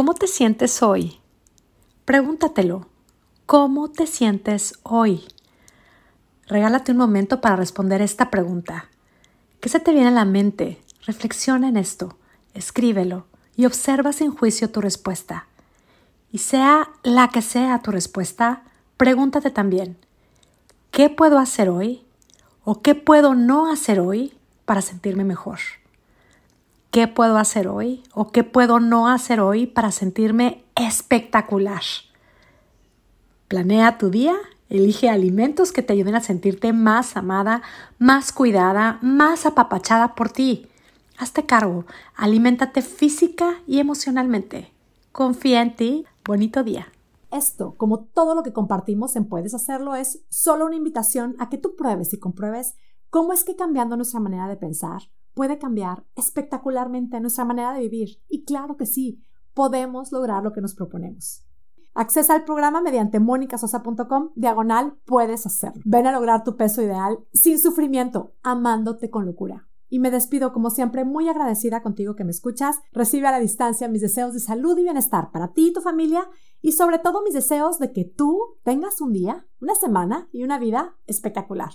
¿Cómo te sientes hoy? Pregúntatelo. ¿Cómo te sientes hoy? Regálate un momento para responder esta pregunta. ¿Qué se te viene a la mente? Reflexiona en esto, escríbelo y observa sin juicio tu respuesta. Y sea la que sea tu respuesta, pregúntate también, ¿qué puedo hacer hoy? ¿O qué puedo no hacer hoy para sentirme mejor? ¿Qué puedo hacer hoy? ¿O qué puedo no hacer hoy para sentirme espectacular? Planea tu día Elige alimentos que te ayuden a sentirte más amada, más cuidada, más apapachada por ti. Hazte cargo, aliméntate física y emocionalmente. Confía en ti. Bonito día. Esto, como todo lo que compartimos en Puedes Hacerlo, es solo una invitación a que tú pruebes y compruebes cómo es que cambiando nuestra manera de pensar puede cambiar espectacularmente nuestra manera de vivir. Y claro que sí, podemos lograr lo que nos proponemos. Accesa al programa mediante monicasosa.com, diagonal, puedes hacerlo. Ven a lograr tu peso ideal sin sufrimiento, amándote con locura. Y me despido como siempre muy agradecida contigo que me escuchas. Recibe a la distancia mis deseos de salud y bienestar para ti y tu familia y sobre todo mis deseos de que tú tengas un día, una semana y una vida espectacular.